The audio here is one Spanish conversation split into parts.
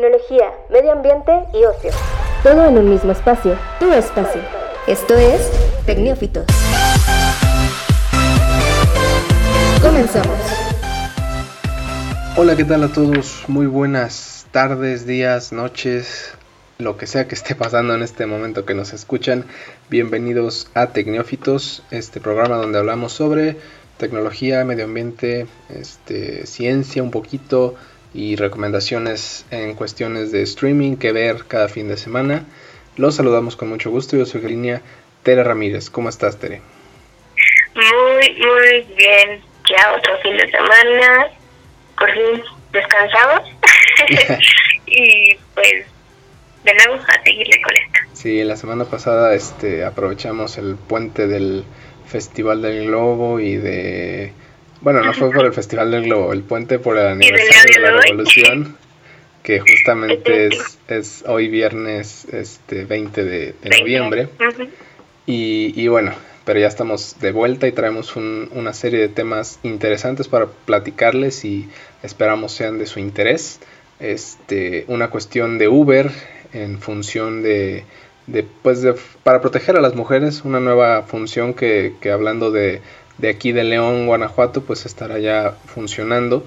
tecnología, medio ambiente y ocio. Todo en un mismo espacio, tu espacio. Esto es Tecnófitos. Comenzamos. Hola, ¿qué tal a todos? Muy buenas tardes, días, noches, lo que sea que esté pasando en este momento que nos escuchan. Bienvenidos a Tecnófitos, este programa donde hablamos sobre tecnología, medio ambiente, este, ciencia un poquito y recomendaciones en cuestiones de streaming que ver cada fin de semana. Los saludamos con mucho gusto. Yo soy Galinia Tere Ramírez. ¿Cómo estás, Tere? Muy, muy bien. Ya otro fin de semana. Por fin descansamos. y pues de nuevo a seguirle con esto. Sí, la semana pasada este, aprovechamos el puente del Festival del Globo y de bueno, no fue por el Festival del Globo, el puente por el aniversario de la Revolución, que justamente es, es hoy viernes este 20 de, noviembre. y, y, bueno, pero ya estamos de vuelta y traemos una serie de temas interesantes para platicarles y esperamos sean de su interés. Este, una cuestión de Uber en función de, de pues de, para proteger a las mujeres, una nueva función que, que hablando de de aquí de León, Guanajuato, pues estará ya funcionando.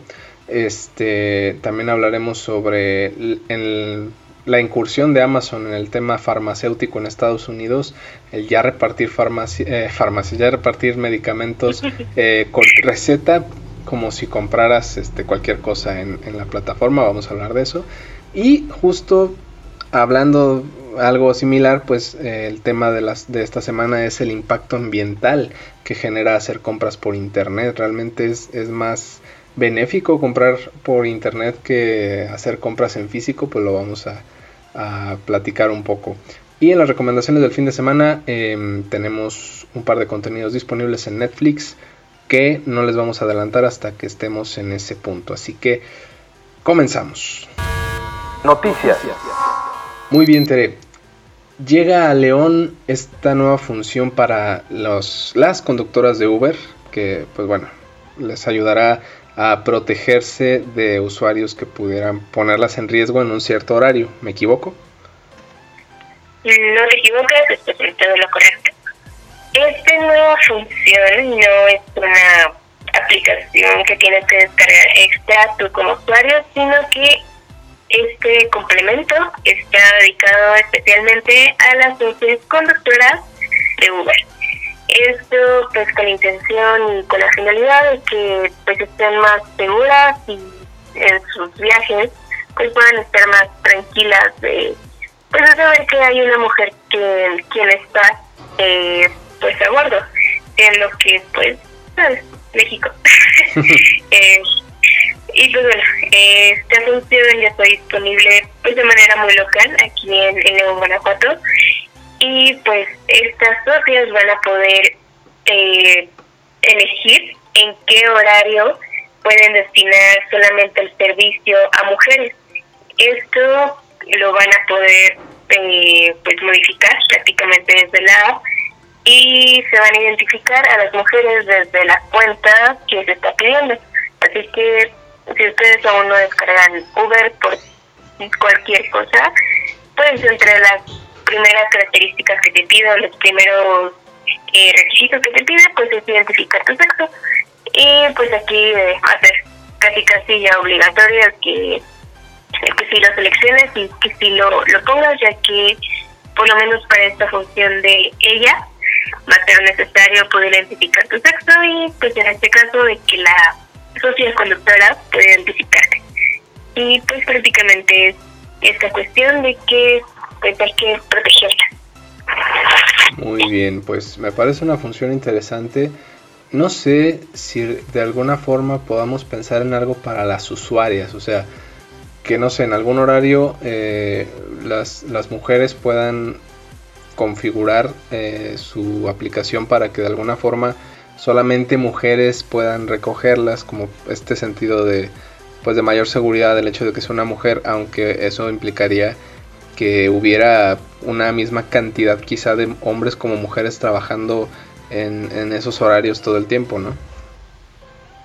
Este, también hablaremos sobre la incursión de Amazon en el tema farmacéutico en Estados Unidos, el ya repartir farmacia, eh, ya repartir medicamentos eh, con receta como si compraras este, cualquier cosa en, en la plataforma, vamos a hablar de eso. Y justo hablando algo similar, pues eh, el tema de, las, de esta semana es el impacto ambiental que genera hacer compras por internet. Realmente es, es más benéfico comprar por internet que hacer compras en físico, pues lo vamos a, platicar un poco. Y en las recomendaciones del fin de semana em, tenemos un par de contenidos disponibles en Netflix que no les vamos a adelantar hasta que estemos en ese punto. Así que comenzamos. Noticias. Muy bien, Tere. Llega a León esta nueva función para los, las conductoras de Uber, que pues bueno, les ayudará a protegerse de usuarios que pudieran ponerlas en riesgo en un cierto horario. ¿Me equivoco? No te equivocas, estás en lo correcto. Esta nueva función no es una aplicación que tienes que descargar extra tú como usuario, sino que este complemento está dedicado especialmente a las conductoras de Uber. Esto pues con la intención y con la finalidad de que pues estén más seguras y en sus viajes pues puedan estar más tranquilas de pues de saber que hay una mujer que quien está eh, pues a bordo en lo que pues ¿sabes? México eh, y pues bueno, esta función ya está disponible pues de manera muy local aquí en, en León, Guanajuato. Y pues estas socias van a poder eh, elegir en qué horario pueden destinar solamente el servicio a mujeres. Esto lo van a poder eh, pues modificar prácticamente desde la app y se van a identificar a las mujeres desde la cuenta que se está pidiendo. Así que si ustedes aún no descargan Uber por cualquier cosa, pues entre las primeras características que te pido, los primeros eh, requisitos que te pide, pues es identificar tu sexo. Y pues aquí eh, hacer casi casi ya obligatorio que, que si lo selecciones y que si lo, lo pongas, ya que por lo menos para esta función de ella va a ser necesario poder identificar tu sexo y pues en este caso de que la sociedad conductora puede identificarte. Y pues prácticamente es esta cuestión de que pues hay que protegerla. Muy bien, pues me parece una función interesante. No sé si de alguna forma podamos pensar en algo para las usuarias, o sea, que no sé, en algún horario eh, las, las mujeres puedan configurar eh, su aplicación para que de alguna forma solamente mujeres puedan recogerlas, como este sentido de pues de mayor seguridad del hecho de que sea una mujer, aunque eso implicaría que hubiera una misma cantidad quizá de hombres como mujeres trabajando en, en esos horarios todo el tiempo, ¿no?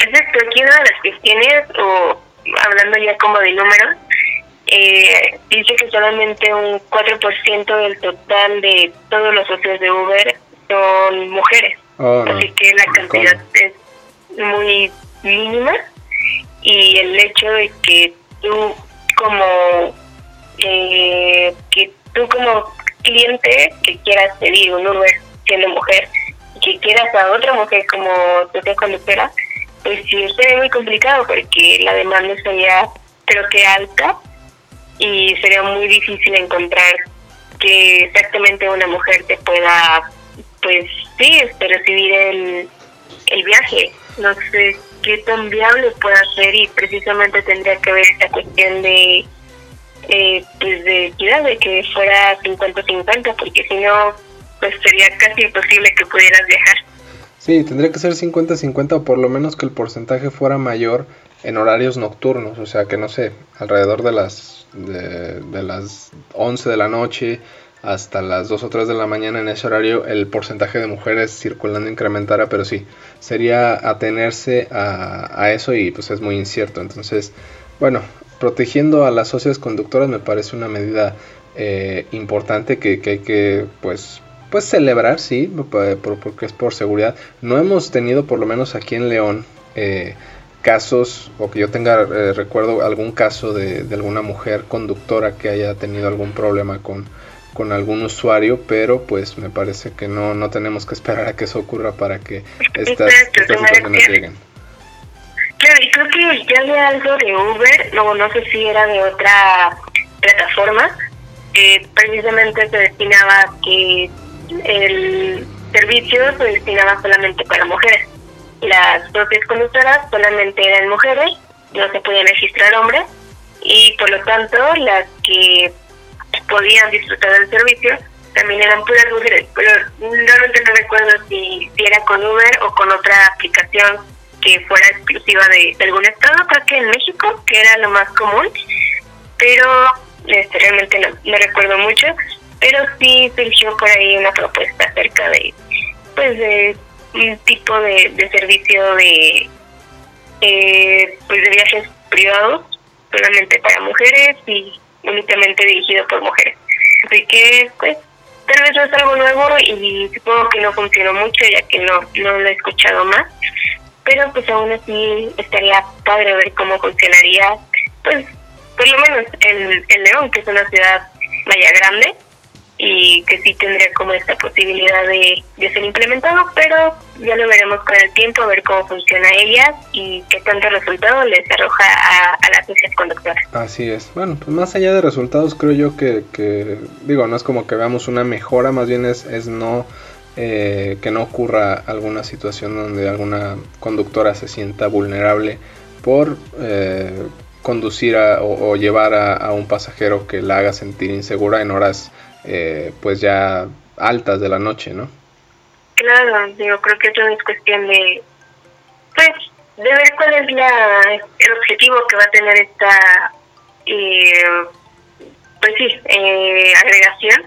Exacto, aquí una de las cuestiones, o hablando ya como de números, eh, dice que solamente un 4% del total de todos los socios de Uber son mujeres. Oh, Así que la cantidad es muy mínima y el hecho de que tú como eh, que tú como cliente que quieras pedir un Uber siendo mujer que quieras a otra mujer como tu conductora pues sí sería muy complicado porque la demanda sería creo que alta y sería muy difícil encontrar que exactamente una mujer te pueda, pues sí, este, recibir el, el viaje. No sé qué tan viable puede ser y precisamente tendría que ver esta cuestión de, eh, pues de equidad, de que fuera 50-50, porque si no, pues sería casi imposible que pudieras viajar. Sí, tendría que ser 50-50 o por lo menos que el porcentaje fuera mayor en horarios nocturnos, o sea que no sé, alrededor de las de, las 11 de la noche hasta las 2 o 3 de la mañana en ese horario el porcentaje de mujeres circulando incrementara, pero sí, sería atenerse a, eso y pues es muy incierto. Entonces, bueno, protegiendo a las socias conductoras me parece una medida eh, importante que, hay que pues pues celebrar, sí, porque es por seguridad. No hemos tenido, por lo menos aquí en León, eh, casos, o que yo tenga eh, recuerdo algún caso de, alguna mujer conductora que haya tenido algún problema con, con algún usuario, pero pues me parece que no, no tenemos que esperar a que eso ocurra para que estas, situaciones lleguen. Claro, y creo que ya había algo de Uber, no, no sé si era de otra plataforma, que precisamente se destinaba que el servicio se destinaba solamente para mujeres las propias conductoras solamente eran mujeres, no se podían registrar hombres y por lo tanto las que podían disfrutar del servicio también eran puras mujeres, pero realmente no recuerdo si, si era con Uber o con otra aplicación que fuera exclusiva de, algún estado, creo que en México, que era lo más común, pero este, realmente no, no recuerdo mucho, pero sí surgió por ahí una propuesta acerca de pues de un tipo de, de servicio de eh, pues de viajes privados solamente para mujeres y únicamente dirigido por mujeres. Así que pues tal vez no es algo nuevo y supongo que no funcionó mucho ya que no no lo he escuchado más. Pero pues aún así estaría padre ver cómo funcionaría pues por lo menos en, en León que es una ciudad vaya grande y que sí tendría como esta posibilidad de, ser implementado, pero ya lo veremos con el tiempo, a ver cómo funciona ella y qué tanto resultado les arroja a, a las sociedad conductoras. Así es. Bueno, pues más allá de resultados, creo yo que, que digo, no es como que veamos una mejora, más bien es, es no... Eh, que no ocurra alguna situación donde alguna conductora se sienta vulnerable por eh, conducir o, llevar a, a, un pasajero que la haga sentir insegura en horas eh, pues ya altas de la noche, ¿no? Claro, digo, creo que eso es cuestión de, pues, de ver cuál es la, el objetivo que va a tener esta, eh, pues sí, eh, agregación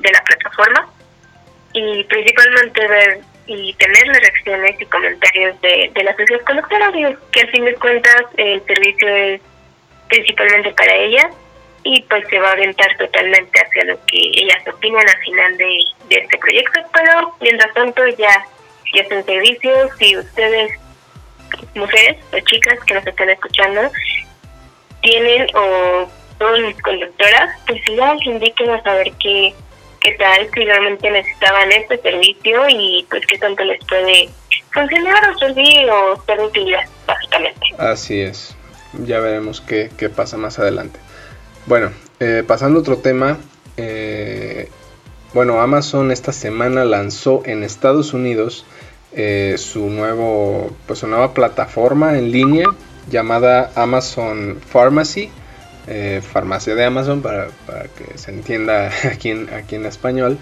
de la plataforma y principalmente ver y tener las reacciones y comentarios de, las sociedades conductoras, que al fin de cuentas el servicio es principalmente para ellas y pues se va a orientar totalmente hacia lo que ellas opinan al final de, este proyecto, pero mientras tanto ya, ya son servicios y ustedes, mujeres o chicas que nos están escuchando, tienen o son conductoras, pues igual indíquenos a saber qué, qué tal, si realmente necesitaban este servicio y pues qué tanto les puede funcionar o servir o ser utilidad, básicamente. Así es, ya veremos qué, qué pasa más adelante. Bueno, eh, pasando a otro tema. Eh, bueno, Amazon esta semana lanzó en Estados Unidos eh, su nuevo, pues su nueva plataforma en línea llamada Amazon Pharmacy, farmacia de Amazon para, que se entienda aquí en, aquí en español.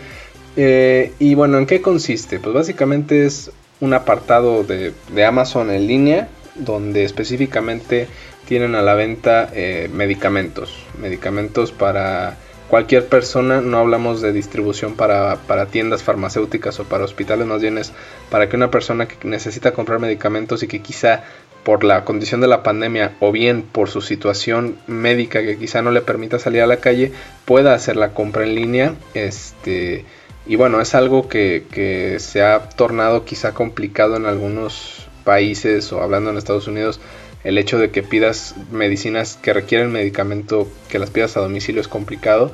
y bueno, ¿en qué consiste? Pues básicamente es un apartado de, de Amazon en línea donde específicamente tienen a la venta eh, medicamentos, medicamentos para cualquier persona, no hablamos de distribución para, tiendas farmacéuticas o para hospitales, más bien es para que una persona que necesita comprar medicamentos y que quizá por la condición de la pandemia o bien por su situación médica que quizá no le permita salir a la calle, pueda hacer la compra en línea. Este, y bueno, es algo que, que se ha tornado quizá complicado en algunos países o hablando en Estados Unidos. El hecho de que pidas medicinas que requieren medicamento, que las pidas a domicilio es complicado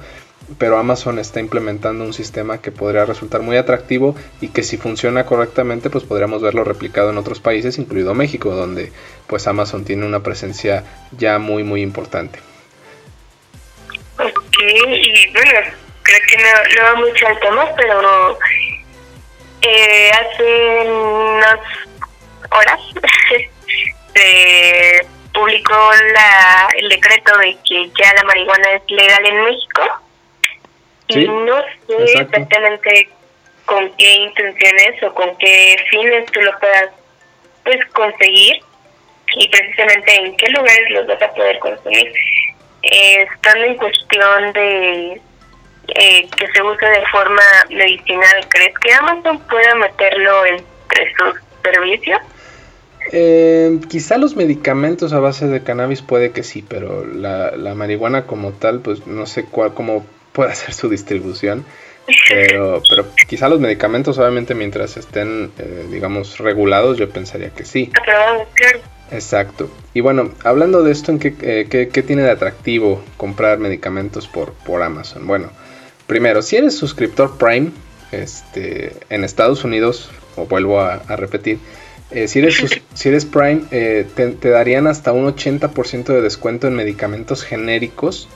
pero Amazon está implementando un sistema que podría resultar muy atractivo y que si funciona correctamente pues podríamos verlo replicado en otros países, incluido México, donde pues Amazon tiene una presencia ya muy muy importante. Ok, y bueno, creo que no, va mucho al tema, pero eh, hace unas horas se publicó la, el decreto de que ya la marihuana es legal en México y no sé exactamente con qué intenciones o con qué fines tú lo puedas pues conseguir y precisamente en qué lugares los vas a poder consumir. Eh, estando en cuestión de eh, que se use de forma medicinal, ¿crees que Amazon pueda meterlo entre sus servicios? Eh, quizá los medicamentos a base de cannabis puede que sí, pero la, la marihuana como tal, pues no sé cuál, cómo puede hacer su distribución. Pero, pero quizá los medicamentos, obviamente, mientras estén, eh, digamos, regulados, yo pensaría que sí. Exacto. Y bueno, hablando de esto, ¿en qué, eh, qué, tiene de atractivo comprar medicamentos por, por Amazon? Bueno, primero, si eres suscriptor Prime este, en Estados Unidos, o vuelvo a, repetir, eh, si, eres si eres Prime, te, te, darían hasta un 80% de descuento en medicamentos genéricos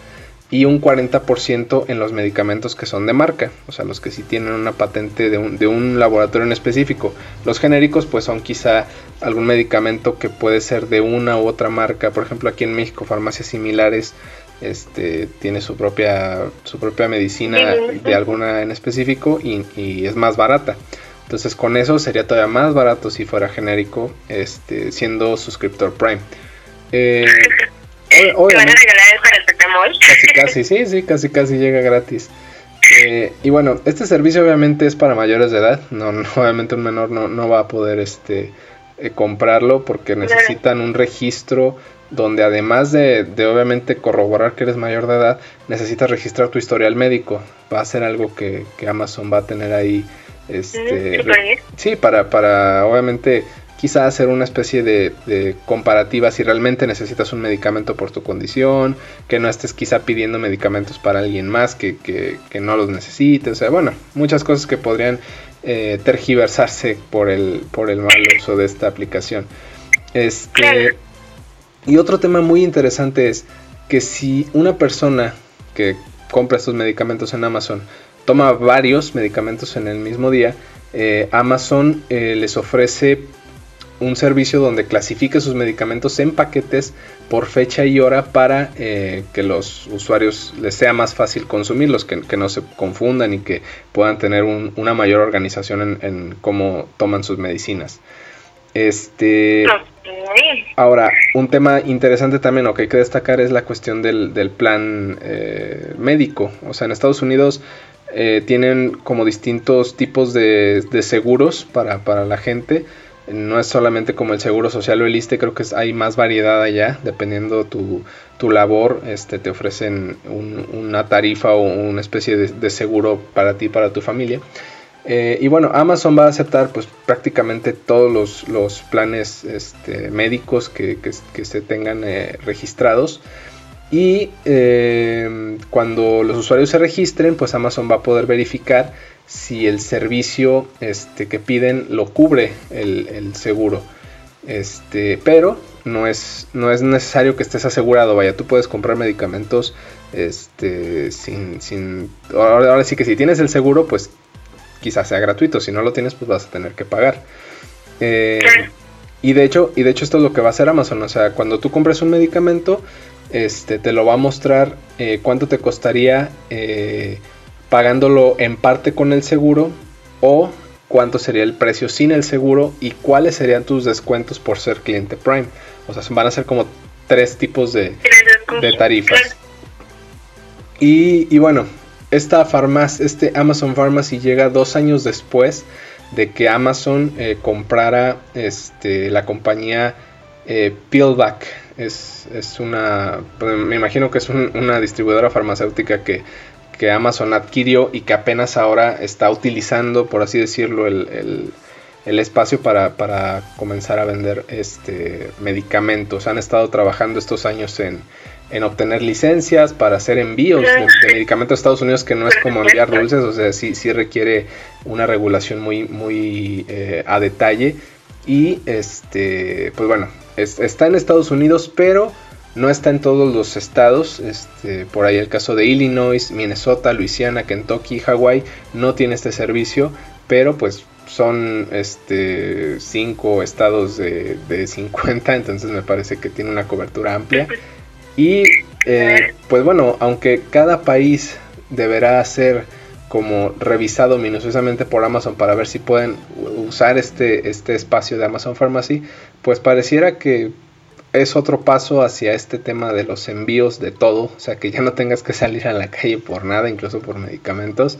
y un 40% en los medicamentos que son de marca, o sea, los que sí tienen una patente de un, de un, laboratorio en específico. Los genéricos pues son quizá algún medicamento que puede ser de una u otra marca, por ejemplo aquí en México farmacias similares este, tiene su propia, su propia medicina de alguna en específico y, es más barata. Entonces con eso sería todavía más barato si fuera genérico, este, siendo suscriptor Prime. Eh, van a regalar el Casi, casi, sí, sí, casi, casi llega gratis. Eh, y bueno, este servicio obviamente es para mayores de edad. No, obviamente un menor no, no va a poder este, eh, comprarlo porque necesitan un registro donde además de, de, obviamente corroborar que eres mayor de edad, necesitas registrar tu historial médico. Va a ser algo que, que Amazon va a tener ahí. Este, sí, para, para obviamente quizá hacer una especie de, comparativa si realmente necesitas un medicamento por tu condición, que no estés quizá pidiendo medicamentos para alguien más que, que, no los necesite, o sea, bueno, muchas cosas que podrían eh, tergiversarse por el, por el mal uso de esta aplicación. Este, y otro tema muy interesante es que si una persona que compra estos medicamentos en Amazon toma varios medicamentos en el mismo día, eh, Amazon eh, les ofrece un servicio donde clasifique sus medicamentos en paquetes por fecha y hora para eh, que los usuarios les sea más fácil consumirlos, que, que no se confundan y que puedan tener una mayor organización en, cómo toman sus medicinas. Este, ahora, un tema interesante también o que hay que destacar es la cuestión del, plan eh, médico. O sea, en Estados Unidos eh, tienen como distintos tipos de, de seguros para, para la gente no es solamente como el seguro social o el ISTE, creo que hay más variedad allá, dependiendo tu, tu labor, este, te ofrecen una tarifa o una especie de, seguro para ti, para tu familia. Eh, y bueno, Amazon va a aceptar pues prácticamente todos los, planes este, médicos que, se tengan eh, registrados. Y eh, cuando los usuarios se registren, pues Amazon va a poder verificar si el servicio este, que piden lo cubre el, seguro. Este, pero no es, no es necesario que estés asegurado. Vaya, tú puedes comprar medicamentos este, sin, sin ahora, sí que si tienes el seguro, pues quizás sea gratuito. Si no lo tienes, pues vas a tener que pagar. Eh, y de hecho, y de hecho esto es lo que va a hacer Amazon. O sea, cuando tú compres un medicamento, este, te lo va a mostrar eh, cuánto te costaría eh, pagándolo en parte con el seguro o cuánto sería el precio sin el seguro y cuáles serían tus descuentos por ser cliente Prime. O sea, van a ser como tres tipos de, tarifas. Y, bueno, esta farmacia, este Amazon Pharmacy llega dos años después de que Amazon eh, comprara este, la compañía eh, Pillback. Es, es una, pues, me imagino que es una distribuidora farmacéutica que, que, Amazon adquirió y que apenas ahora está utilizando, por así decirlo, el, el, espacio para, para, comenzar a vender este medicamentos. Han estado trabajando estos años en, en obtener licencias para hacer envíos de, medicamentos a Estados Unidos, que no es como enviar dulces, o sea, sí, sí requiere una regulación muy, muy eh, a detalle. Y este, pues bueno, está en Estados Unidos, pero no está en todos los estados. Este, por ahí el caso de Illinois, Minnesota, Luisiana, Kentucky, Hawaii no tiene este servicio, pero pues son este cinco estados de, de 50, entonces me parece que tiene una cobertura amplia. Y eh, pues bueno, aunque cada país deberá ser como revisado minuciosamente por Amazon para ver si pueden usar este, este espacio de Amazon Pharmacy, pues pareciera que es otro paso hacia este tema de los envíos de todo, o sea que ya no tengas que salir a la calle por nada, incluso por medicamentos.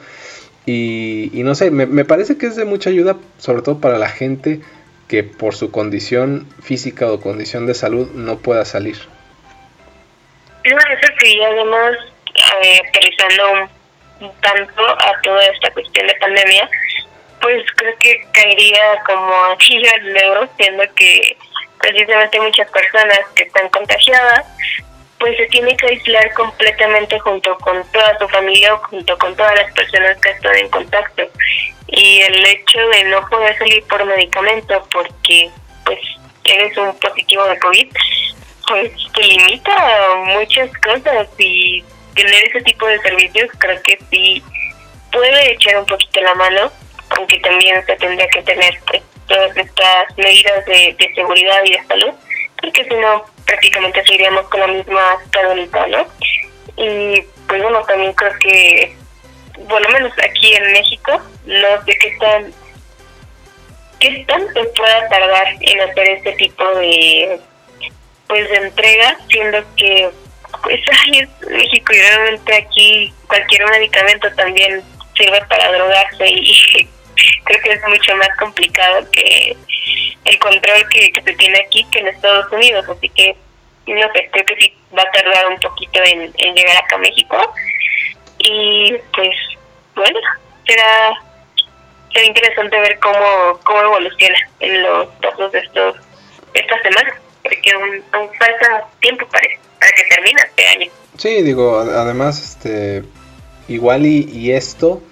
Y, no sé, me, parece que es de mucha ayuda, sobre todo para la gente que por su condición física o condición de salud no pueda salir. No, eso sí, además, eh, tanto a toda esta cuestión de pandemia, pues creo que caería como aquí al dedo, siendo que precisamente muchas personas que están contagiadas, pues se tiene que aislar completamente junto con toda su familia o junto con todas las personas que están en contacto. Y el hecho de no poder salir por medicamento porque pues eres un positivo de COVID, pues te limita a muchas cosas y tener ese tipo de servicios creo que sí puede echar un poquito la mano, aunque también se tendría que tener pues, todas estas medidas de, seguridad y de salud, porque si no prácticamente seguiríamos con la misma estabilidad, ¿no? Y pues bueno, también creo que, lo menos aquí en México, no sé qué tan, qué tanto pueda tardar en hacer este tipo de pues de entrega, siendo que pues ahí México y realmente aquí cualquier medicamento también sirve para drogarse y creo que es mucho más complicado que el control que, se tiene aquí que en Estados Unidos, así que no sé, creo que sí va a tardar un poquito en, llegar acá a México. Y pues bueno, será, será interesante ver cómo, cómo evoluciona en los pasos de estos esta semana, porque aún, falta tiempo para para que termine este año. Sí, digo, además, este, igual y, esto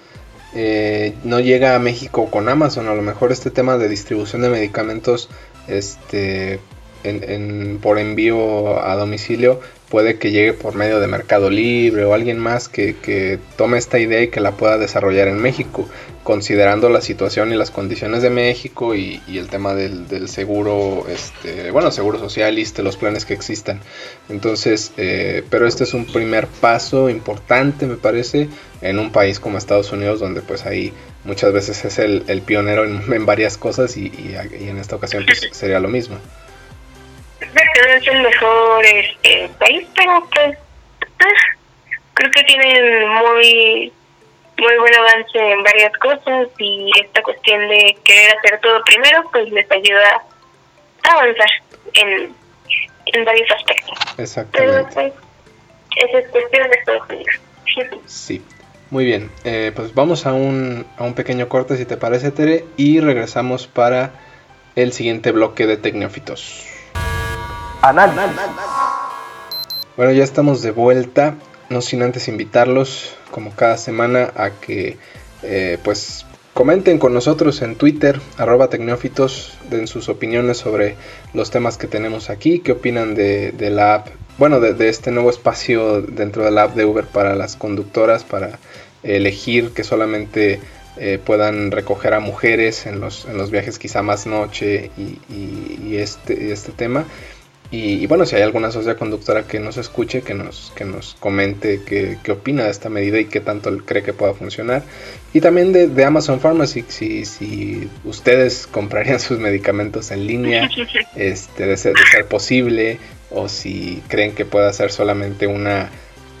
eh, no llega a México con Amazon, a lo mejor este tema de distribución de medicamentos, este, en, por envío a domicilio puede que llegue por medio de Mercado Libre o alguien más que, que, tome esta idea y que la pueda desarrollar en México, considerando la situación y las condiciones de México y, el tema del, seguro, este, bueno, seguro social y este, los planes que existan. Entonces, eh, pero este es un primer paso importante, me parece, en un país como Estados Unidos, donde pues ahí muchas veces es el, pionero en, varias cosas y, y, en esta ocasión pues sería lo mismo no es el mejor este, país, pero pues, creo que tienen muy muy buen avance en varias cosas y esta cuestión de querer hacer todo primero pues les ayuda a avanzar en, en varios aspectos. Exactamente. Pero, pues, es cuestión de Estados Unidos. Sí. Muy bien, eh, pues vamos a un, a un pequeño corte si te parece Tere y regresamos para el siguiente bloque de Tecnófitos. Bueno, ya estamos de vuelta, no sin antes invitarlos, como cada semana, a que eh, pues comenten con nosotros en Twitter, arroba tecnófitos, den sus opiniones sobre los temas que tenemos aquí, qué opinan de, la app, bueno, de, este nuevo espacio dentro de la app de Uber para las conductoras, para elegir que solamente eh, puedan recoger a mujeres en los, en los viajes quizá más noche y, este, este tema. Y, bueno, si hay alguna sociedad conductora que nos escuche, que nos, que nos comente qué, opina de esta medida y qué tanto cree que pueda funcionar. Y también de, Amazon Pharmacy, si, si ustedes comprarían sus medicamentos en línea, este, de, ser, posible, o si creen que pueda ser solamente una...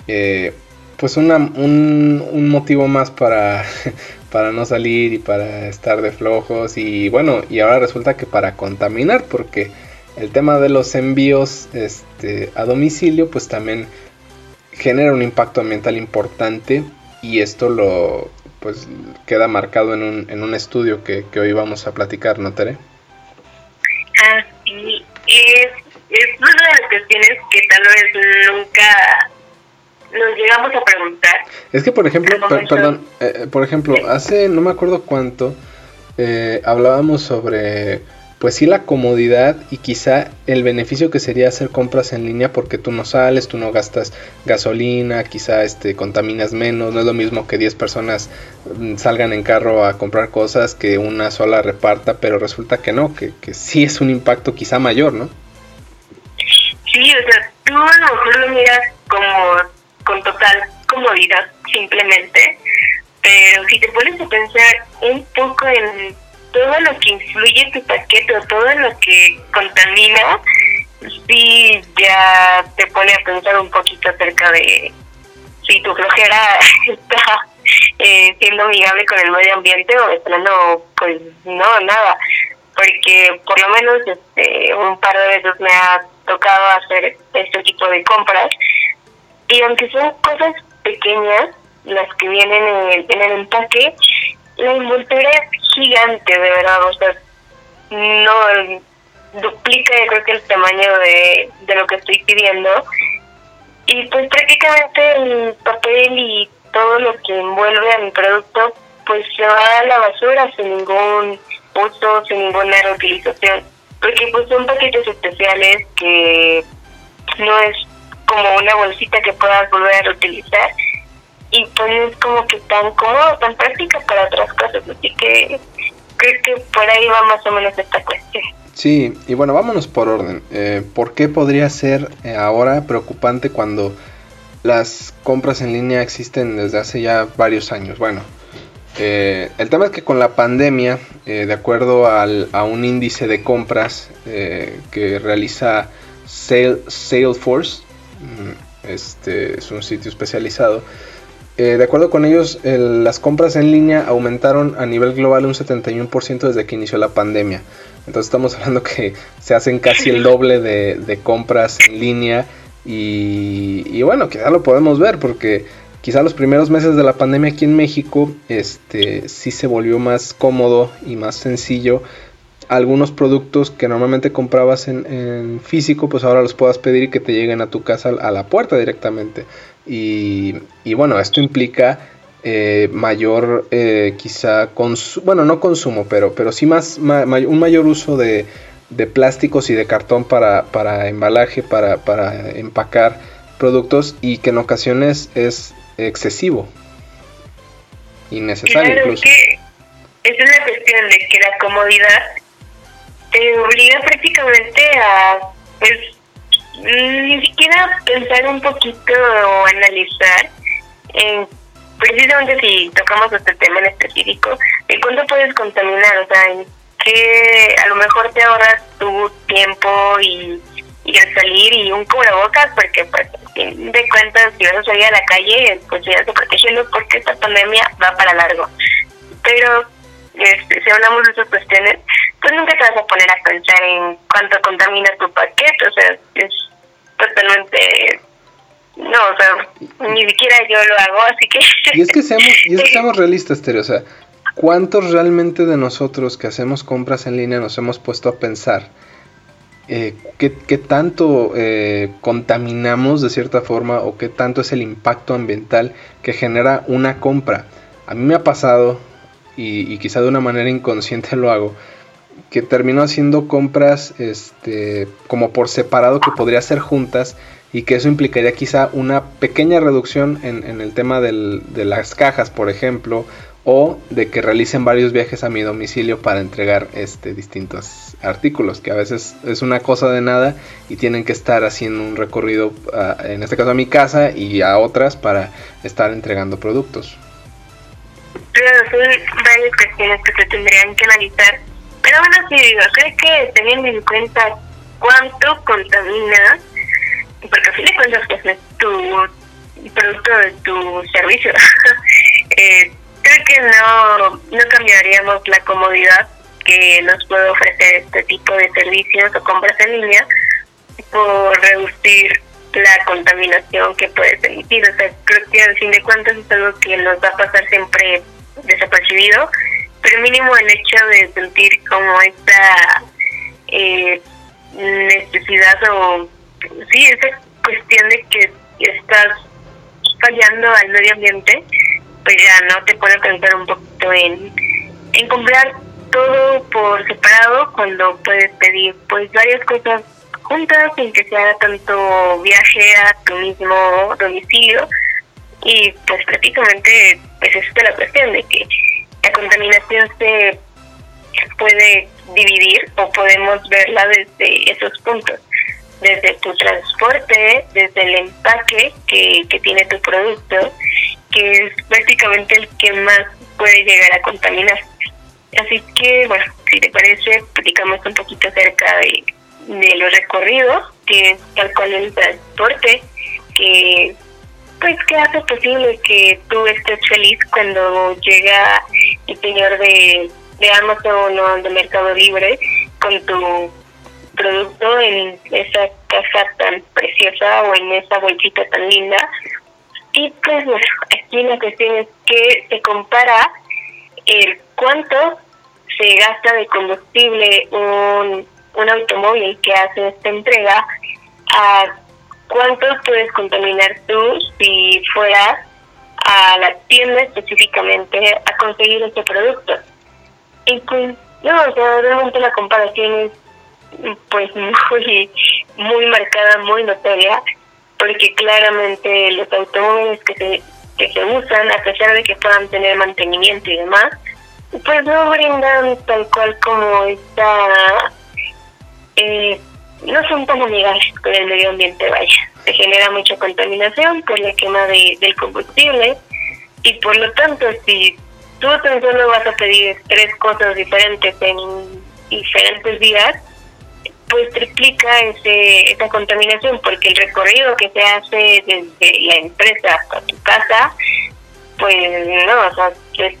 Eh, pues una, un, un motivo más para, para no salir y para estar de flojos y bueno, y ahora resulta que para contaminar porque el tema de los envíos este, a domicilio pues también genera un impacto ambiental importante y esto lo pues queda marcado en un, en un estudio que, hoy vamos a platicar, ¿no, Tere? Ah, sí, es, es una de las cuestiones que tal vez nunca nos llegamos a preguntar. Es que, por ejemplo, perdón, eh, eh, por ejemplo, hace no me acuerdo cuánto, eh, hablábamos sobre pues sí la comodidad y quizá el beneficio que sería hacer compras en línea porque tú no sales, tú no gastas gasolina, quizá este contaminas menos, no es lo mismo que 10 personas mm, salgan en carro a comprar cosas que una sola reparta, pero resulta que no, que, que sí es un impacto quizá mayor, ¿no? Sí, o sea, tú a lo mejor lo miras como con total comodidad simplemente, pero si te pones a pensar un poco en todo lo que influye tu paquete o todo lo que contamina, sí ya te pone a pensar un poquito acerca de si tu flojera está eh, siendo amigable con el medio ambiente o plano, pues no, nada. Porque por lo menos este, un par de veces me ha tocado hacer este tipo de compras y aunque son cosas pequeñas, las que vienen en en el empaque, la envoltura es gigante, de verdad, o sea, no duplica yo creo que el tamaño de, de lo que estoy pidiendo. Y pues prácticamente el papel y todo lo que envuelve a mi producto pues se va a la basura sin ningún uso, sin ninguna reutilización. Porque pues son paquetes especiales que no es como una bolsita que puedas volver a reutilizar y pues es como que tan cómodo, tan práctica para otras cosas, así que creo que por ahí va más o menos esta cuestión. Sí, y bueno, vámonos por orden. Eh, ¿Por qué podría ser eh, ahora preocupante cuando las compras en línea existen desde hace ya varios años? Bueno, eh, el tema es que con la pandemia, de acuerdo al, a un índice de compras que realiza Salesforce, mm, este es un sitio especializado, eh, de acuerdo con ellos, las compras en línea aumentaron a nivel global un 71% desde que inició la pandemia. Entonces estamos hablando que se hacen casi el doble de, compras en línea y, bueno, quizá lo podemos ver porque quizá los primeros meses de la pandemia aquí en México este, sí se volvió más cómodo y más sencillo algunos productos que normalmente comprabas en, físico, pues ahora los puedas pedir y que te lleguen a tu casa a la puerta directamente. Y, bueno, esto implica eh, mayor, eh, quizá, bueno, no consumo, pero, pero sí más, un mayor uso de, plásticos y de cartón para, para embalaje, para, para empacar productos y que en ocasiones es excesivo, innecesario incluso. Es, es una cuestión de que la comodidad te obliga prácticamente a, pues, ni siquiera pensar un poquito o analizar en precisamente si tocamos este tema en específico, de cuánto puedes contaminar, o sea, en que a lo mejor te ahorras tu tiempo y, y al salir y un cubrebocas, porque pues de cuentas si vas a salir a la calle, pues ya te protegiendo porque esta pandemia va para largo. Pero este, si hablamos de esas cuestiones, pues nunca te vas a poner a pensar en cuánto contamina tu paquete, o sea, es totalmente no, o sea, ni siquiera yo lo hago, así que... Y es que seamos, y es que seamos realistas, Tere, o sea, ¿cuántos realmente de nosotros que hacemos compras en línea nos hemos puesto a pensar eh, qué, qué, tanto eh, contaminamos de cierta forma o qué tanto es el impacto ambiental que genera una compra? A mí me ha pasado, y, quizá de una manera inconsciente lo hago, que termino haciendo compras este, como por separado que podría ser juntas y que eso implicaría quizá una pequeña reducción en, el tema del, de las cajas, por ejemplo, o de que realicen varios viajes a mi domicilio para entregar este, distintos artículos, que a veces es una cosa de nada y tienen que estar haciendo un recorrido, en este caso a mi casa y a otras para estar entregando productos. Son varias cuestiones que se tendrían que analizar pero bueno, sí digo, creo que teniendo en cuenta cuánto contamina, porque a fin de cuentas pues es tu producto de tu servicio, eh, creo que no, no cambiaríamos la comodidad que nos puede ofrecer este tipo de servicios o compras en línea por reducir la contaminación que puedes emitir. O sea, creo que al fin de cuentas es algo que nos va a pasar siempre desapercibido, pero mínimo el hecho de sentir como esta eh, necesidad o sí, esa cuestión de que estás fallando al medio ambiente, pues ya no te a pensar un poquito en, en comprar todo por separado cuando puedes pedir pues varias cosas juntas sin que sea tanto viaje a tu mismo domicilio y pues prácticamente pues es la cuestión de que la contaminación se puede dividir o podemos verla desde esos puntos desde tu transporte, desde el empaque que, que tiene tu producto, que es prácticamente el que más puede llegar a contaminar. Así que, bueno, si te parece, platicamos un poquito acerca de, de los recorridos, que es tal cual el transporte, que pues que hace posible que tú estés feliz cuando llega el señor de, de Amazon o de Mercado Libre con tu producto en esa casa tan preciosa o en esa bolsita tan linda. Y pues bueno, aquí la cuestión es que se compara el cuánto se gasta de combustible un, un automóvil que hace esta entrega a cuánto puedes contaminar tú si fueras a la tienda específicamente a conseguir este producto. Y pues, no, o sea, realmente la comparación es pues muy, muy marcada, muy notoria, porque claramente los automóviles que se, que se usan, a pesar de que puedan tener mantenimiento y demás, pues no brindan tal cual como está, eh, no son tan amigables con el medio ambiente, vaya. Se genera mucha contaminación por la quema de, del combustible y por lo tanto si tú tan solo vas a pedir tres cosas diferentes en diferentes días, pues triplica ese, esa contaminación porque el recorrido que se hace desde la empresa hasta tu casa, pues no, o sea, es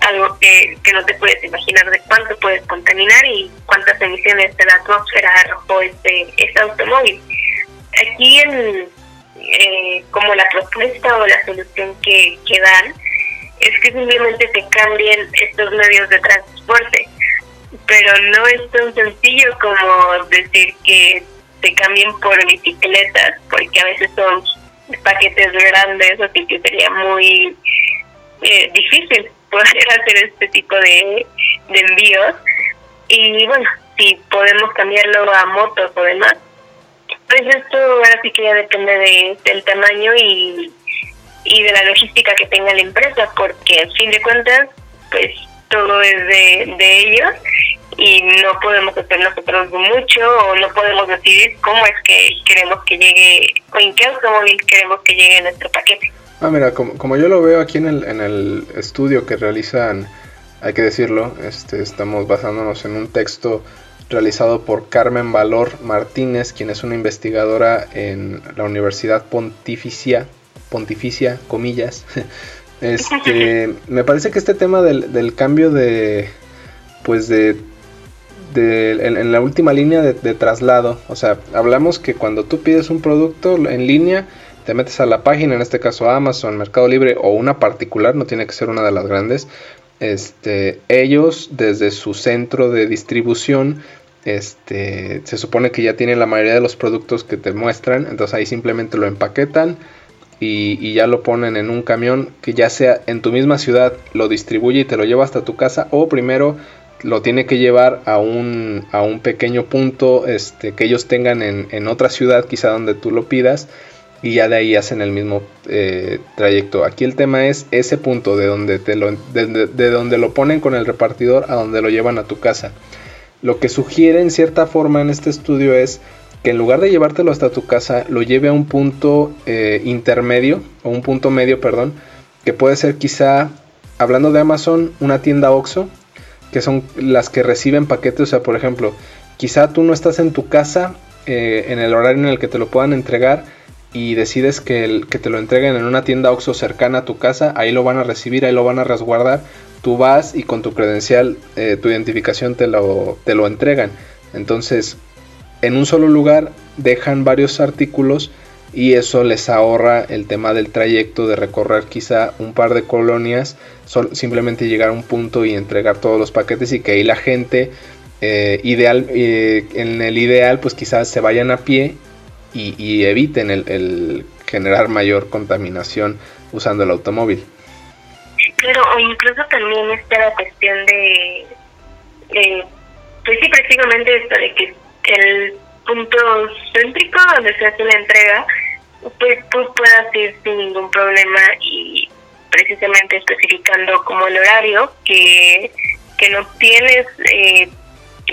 algo que, que no te puedes imaginar de cuánto puedes contaminar y cuántas emisiones de la atmósfera arrojó este, este automóvil. Aquí en, eh, como la propuesta o la solución que, que dan es que simplemente se cambien estos medios de transporte pero no es tan sencillo como decir que se cambien por bicicletas, porque a veces son paquetes grandes, así que sería muy eh, difícil poder hacer este tipo de, de envíos. Y bueno, si podemos cambiarlo a motos o demás, pues esto ahora sí que ya depende de, del tamaño y, y de la logística que tenga la empresa, porque al fin de cuentas, pues todo es de, de ellos y no podemos hacer nosotros mucho o no podemos decidir cómo es que queremos que llegue o en qué automóvil queremos que llegue nuestro paquete. Ah, mira, como, como yo lo veo aquí en el, en el estudio que realizan, hay que decirlo, este, estamos basándonos en un texto realizado por Carmen Valor Martínez, quien es una investigadora en la Universidad Pontificia, Pontificia, comillas. Este, me parece que este tema del, del cambio de, pues de en, la última línea de, traslado. O sea, hablamos que cuando tú pides un producto en línea, te metes a la página, en este caso Amazon, Mercado Libre o una particular, no tiene que ser una de las grandes. Este, ellos desde su centro de distribución, este, se supone que ya tienen la mayoría de los productos que te muestran, entonces ahí simplemente lo empaquetan. Y, y, ya lo ponen en un camión que ya sea en tu misma ciudad lo distribuye y te lo lleva hasta tu casa o primero lo tiene que llevar a un, a un pequeño punto este, que ellos tengan en, en, otra ciudad, quizá donde tú lo pidas, y ya de ahí hacen el mismo eh, trayecto. Aquí el tema es ese punto de donde, te lo, de, donde lo ponen con el repartidor a donde lo llevan a tu casa. Lo que sugiere en cierta forma en este estudio es que en lugar de llevártelo hasta tu casa, lo lleve a un punto eh, intermedio, o un punto medio, perdón, que puede ser quizá, hablando de Amazon, una tienda OXO, que son las que reciben paquetes. O sea, por ejemplo, quizá tú no estás en tu casa eh, en el horario en el que te lo puedan entregar y decides que, que te lo entreguen en una tienda OXO cercana a tu casa, ahí lo van a recibir, ahí lo van a resguardar tú vas y con tu credencial, eh, tu identificación te lo, te lo entregan. Entonces, en un solo lugar dejan varios artículos y eso les ahorra el tema del trayecto de recorrer quizá un par de colonias, simplemente llegar a un punto y entregar todos los paquetes y que ahí la gente eh, ideal, eh, en el ideal pues quizás se vayan a pie y, eviten el, generar mayor contaminación usando el automóvil. Claro, o incluso también está la cuestión de, pues sí, precisamente esto de que el punto céntrico donde se hace la entrega, pues tú puedas ir sin ningún problema y precisamente especificando como el horario que, que no tienes eh,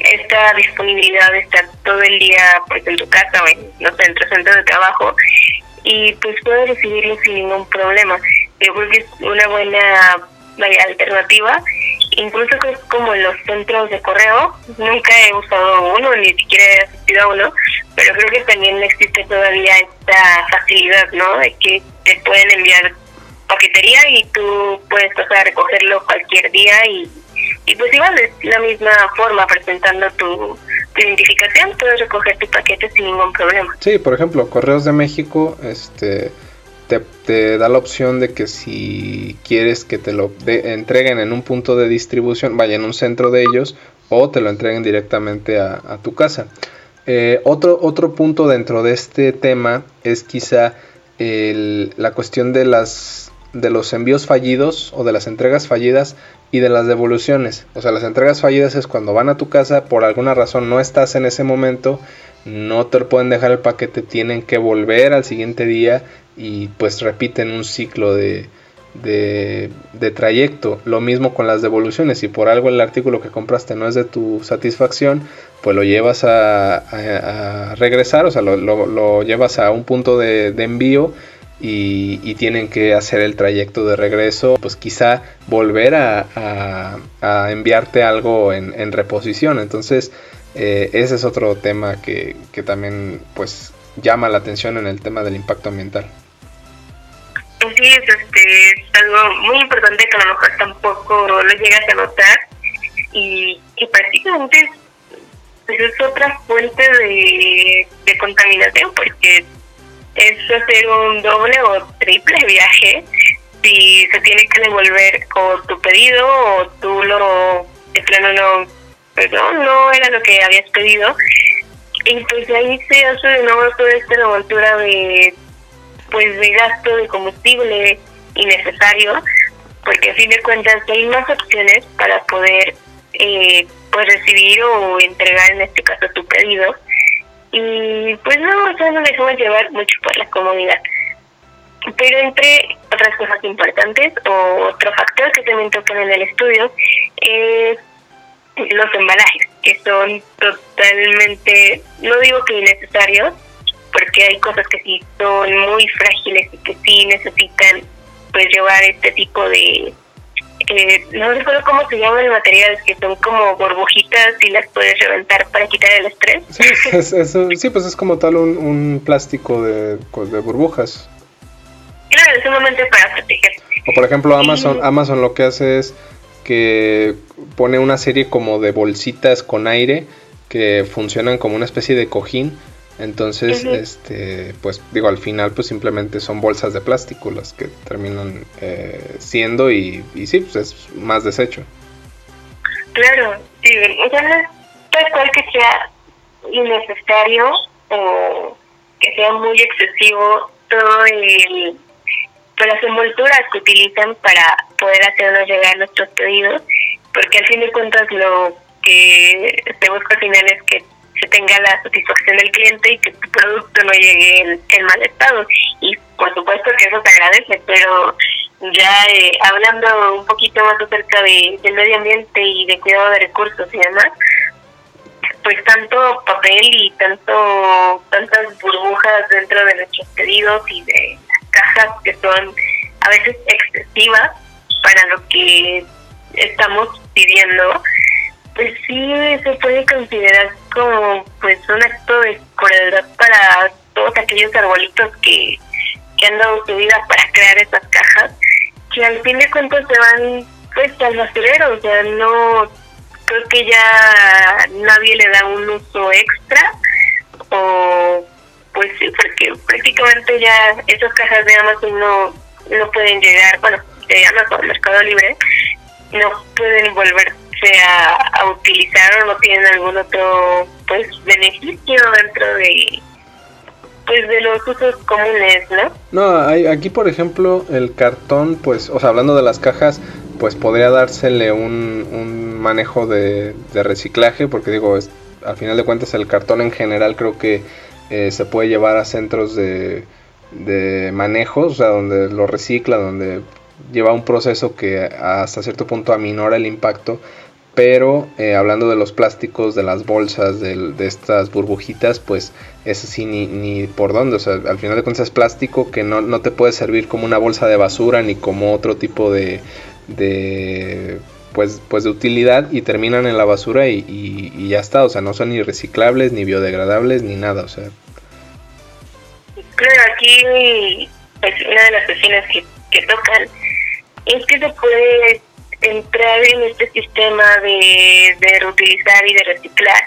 esta disponibilidad de estar todo el día pues en tu casa o en los centros, centros de trabajo y pues puedes recibirlo sin ningún problema. Yo creo que es una buena alternativa, incluso como en los centros de correo, nunca he usado uno, ni siquiera he asistido a uno, pero creo que también existe todavía esta facilidad, ¿no? De que te pueden enviar paquetería y tú puedes pasar a recogerlo cualquier día y pues igual de la misma forma, presentando tu, identificación, puedes recoger tu paquete sin ningún problema. Sí, por ejemplo, Correos de México este, te, da la opción de que si quieres que te lo entreguen en un punto de distribución, vaya en un centro de ellos, o te lo entreguen directamente a, tu casa. Eh, otro, otro punto dentro de este tema es quizá la cuestión de las de los envíos fallidos o de las entregas fallidas y de las devoluciones. O sea, las entregas fallidas es cuando van a tu casa, por alguna razón no estás en ese momento, no te pueden dejar el paquete, tienen que volver al siguiente día y pues repiten un ciclo de, de, trayecto. Lo mismo con las devoluciones. Si por algo el artículo que compraste no es de tu satisfacción, pues lo llevas a, regresar, o sea, lo, llevas a un punto de, de envío y, tienen que hacer el trayecto de regreso, pues quizá volver a, enviarte algo en, reposición. Entonces, eh, ese es otro tema que, también pues llama la atención en el tema del impacto ambiental. Sí, es, este, es algo muy importante que a lo mejor tampoco lo llegas a notar y que prácticamente pues, es, otra fuente de, de contaminación porque es hacer un doble o triple viaje. Si se tiene que devolver o tu pedido o tú lo de plano no pues no, era lo que habías pedido. Y pues ahí se hace de nuevo toda esta revoltura de pues de gasto de combustible innecesario porque a fin de cuentas hay más opciones para poder eh, pues recibir o entregar en este caso tu pedido y pues no, o sea, no dejamos llevar mucho por la comodidad. Pero entre otras cosas importantes, o otro factor que también tocan en el estudio, es los embalajes, que son totalmente, no digo que innecesarios, porque hay cosas que sí son muy frágiles y que sí necesitan pues llevar este tipo de eh, no recuerdo cómo se llama el material, que son como burbujitas y las puedes reventar para quitar el estrés. Sí, sí pues es como tal un, un plástico de, pues, de burbujas. Claro, es sumamente para proteger. O por ejemplo Amazon, Amazon lo que hace es que pone una serie como de bolsitas con aire que funcionan como una especie de cojín entonces, este, pues digo, al final pues simplemente son bolsas de plástico las que terminan eh, siendo y, y sí, pues es más desecho. Claro, sí, o sea, no es tal cual que sea innecesario o que sea muy excesivo todo el pues, las envolturas que utilizan para poder hacernos llegar nuestros pedidos, porque al fin de cuentas lo que se busca al final es que se tenga la satisfacción del cliente y que tu producto no llegue en, mal estado. Y por supuesto que eso se agradece, pero ya eh, hablando un poquito más acerca de, del medio ambiente y de cuidado de recursos y demás, pues tanto papel y tanto tantas burbujas dentro de nuestros pedidos y de las cajas que son a veces excesivas para lo que estamos pidiendo, pues sí se puede considerar como pues un acto de crueldad para todos aquellos arbolitos que, que han dado su vida para crear esas cajas, que al fin de cuentas se van pues al basurero, o sea, no creo que ya nadie le da un uso extra o pues sí, porque prácticamente ya esas cajas de Amazon no, no pueden llegar, bueno, de Amazon, Mercado Libre, no pueden volverse a, utilizar o no tienen algún otro pues beneficio dentro de pues de los usos comunes, ¿no? No, hay, aquí por ejemplo el cartón, pues, o sea, hablando de las cajas, pues podría dársele un, un manejo de, de, reciclaje, porque digo, al final de cuentas el cartón en general creo que eh, se puede llevar a centros de, de manejo, o sea, donde lo recicla, donde lleva un proceso que hasta cierto punto aminora el impacto pero eh, hablando de los plásticos, de las bolsas, de, estas burbujitas, pues eso sí ni, ni, por dónde, o sea, al final de cuentas es plástico que no, no, te puede servir como una bolsa de basura ni como otro tipo de, de pues, pues de utilidad y terminan en la basura y, y, ya está, o sea, no son ni reciclables, ni biodegradables, ni nada, o sea. Claro, aquí pues, una de las cuestiones que, que tocan es que se puede entrar en este sistema de, de reutilizar y de reciclar,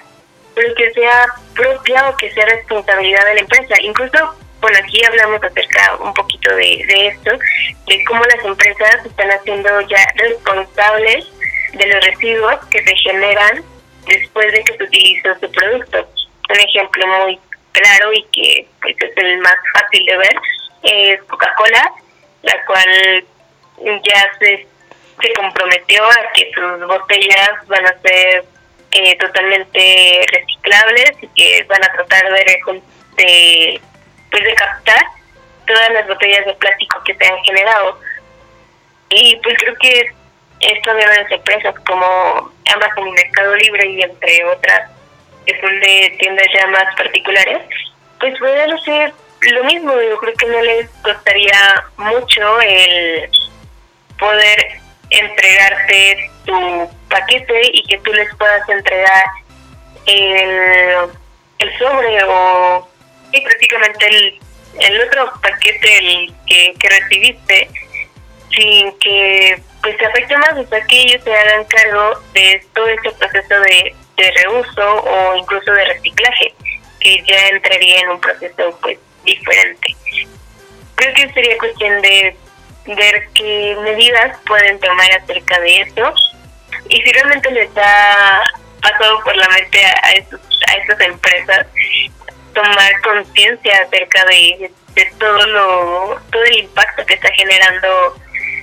pero que sea propia o que sea responsabilidad de la empresa. Incluso, bueno, aquí hablamos acerca un poquito de, esto, de cómo las empresas están haciendo ya responsables de los residuos que se generan después de que se utilizó su producto. Un ejemplo muy claro y que pues, es el más fácil de ver es Coca-Cola, la cual ya se se comprometió a que sus botellas van a ser eh, totalmente reciclables y que van a tratar de, de, pues de captar todas las botellas de plástico que se han generado. Y pues creo que esto de las empresas como Amazon y Mercado Libre y entre otras que son de tiendas ya más particulares, pues pueden hacer lo mismo. Yo creo que no les costaría mucho el poder entregarte tu paquete y que tú les puedas entregar el, el sobre o y prácticamente el, el otro paquete el que, que recibiste sin que pues se afecte más, o sea que ellos se hagan cargo de todo este proceso de, de reuso o incluso de reciclaje, que ya entraría en un proceso pues diferente. Creo que sería cuestión de ver qué medidas pueden tomar acerca de esto y si realmente les ha pasado por la mente a, a, a estas empresas tomar conciencia acerca de, de, todo lo todo el impacto que está generando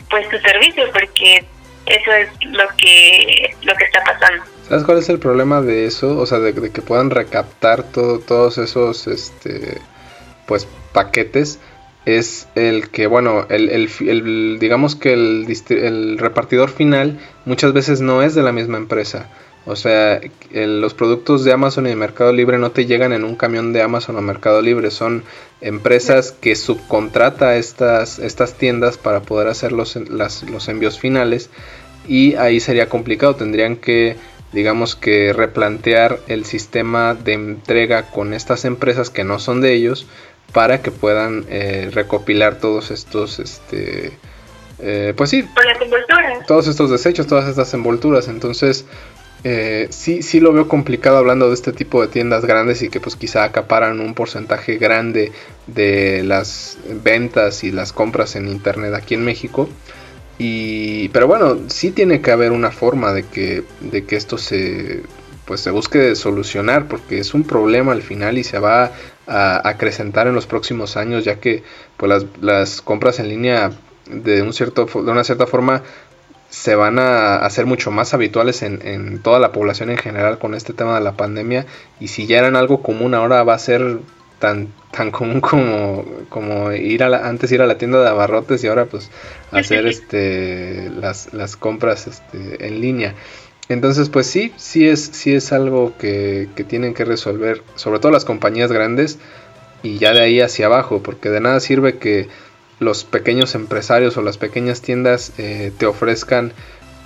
pues su servicio porque eso es lo que lo que está pasando. ¿Sabes cuál es el problema de eso? O sea, de, de que puedan recaptar todo, todos esos este pues paquetes es el que, bueno, el, el, digamos que el, el, repartidor final muchas veces no es de la misma empresa. O sea, los productos de Amazon y de Mercado Libre no te llegan en un camión de Amazon o Mercado Libre, son empresas que subcontrata estas, estas tiendas para poder hacer los, los envíos finales. Y ahí sería complicado, tendrían que digamos que replantear el sistema de entrega con estas empresas que no son de ellos para que puedan eh, recopilar todos estos, este, eh, pues sí, todos estos desechos, todas estas envolturas. Entonces, eh, sí, sí lo veo complicado hablando de este tipo de tiendas grandes y que pues quizá acaparan un porcentaje grande de las ventas y las compras en internet aquí en México. Y, pero bueno, sí tiene que haber una forma de que, de que esto se, pues se busque solucionar porque es un problema al final y se va a acrecentar en los próximos años ya que pues las, las compras en línea de un cierto de una cierta forma se van a hacer mucho más habituales en, en, toda la población en general con este tema de la pandemia y si ya eran algo común ahora va a ser tan tan común como, como ir a la, antes ir a la tienda de abarrotes y ahora pues hacer este las, las compras este, en línea entonces, pues sí, sí es, sí es algo que, tienen que resolver, sobre todo las compañías grandes y ya de ahí hacia abajo, porque de nada sirve que los pequeños empresarios o las pequeñas tiendas eh, te ofrezcan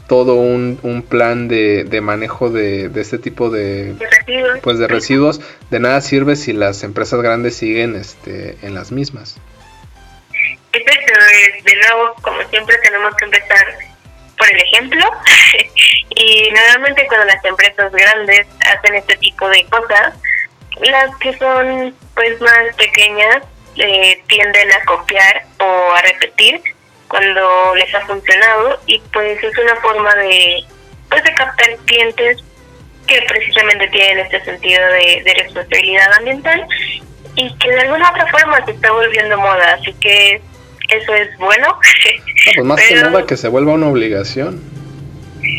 todo un, un plan de, de manejo de, de, este tipo de, residuos. pues de residuos de nada sirve si las empresas grandes siguen este en las mismas Perfecto, de nuevo como siempre tenemos que empezar por el ejemplo. y normalmente cuando las empresas grandes hacen este tipo de cosas, las que son pues más pequeñas eh, tienden a copiar o a repetir cuando les ha funcionado y pues es una forma de pues de captar clientes que precisamente tienen este sentido de, de responsabilidad ambiental y que de alguna otra forma se está volviendo moda, así que eso es bueno. pues más que nada que se vuelva una obligación.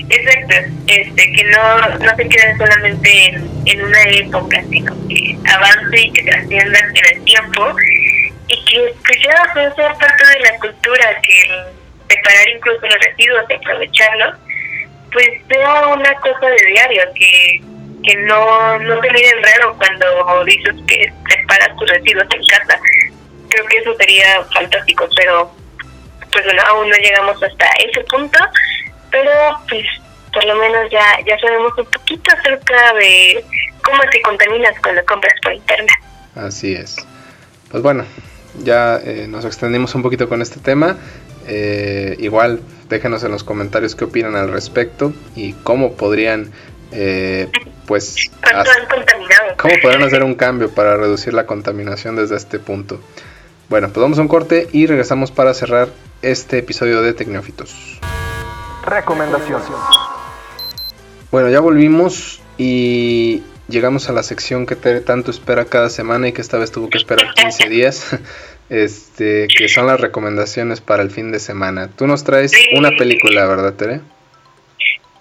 Exacto, este, que no, no se quede solamente en, una época, sino que avance y que trascienda en el tiempo y que, que ya sea parte de la cultura, que separar incluso los residuos y aprovecharlos, pues sea una cosa de diario, que, que no, no te miren raro cuando dices que separas tus residuos en casa. Creo que eso sería fantástico, pero pues bueno, aún no llegamos hasta ese punto pero pues por lo menos ya, ya sabemos un poquito acerca de cómo te contaminas cuando compras por internet. Así es. Pues bueno, ya eh, nos extendimos un poquito con este tema. Eh, igual déjenos en los comentarios qué opinan al respecto y cómo podrían eh, pues cómo podrían hacer un cambio para reducir la contaminación desde este punto. Bueno, pues vamos a un corte y regresamos para cerrar este episodio de Tecnófitos. Recomendación. Bueno, ya volvimos y llegamos a la sección que Tere tanto espera cada semana y que esta vez tuvo que esperar 15 días, este, que son las recomendaciones para el fin de semana. Tú nos traes una película, ¿verdad, Tere?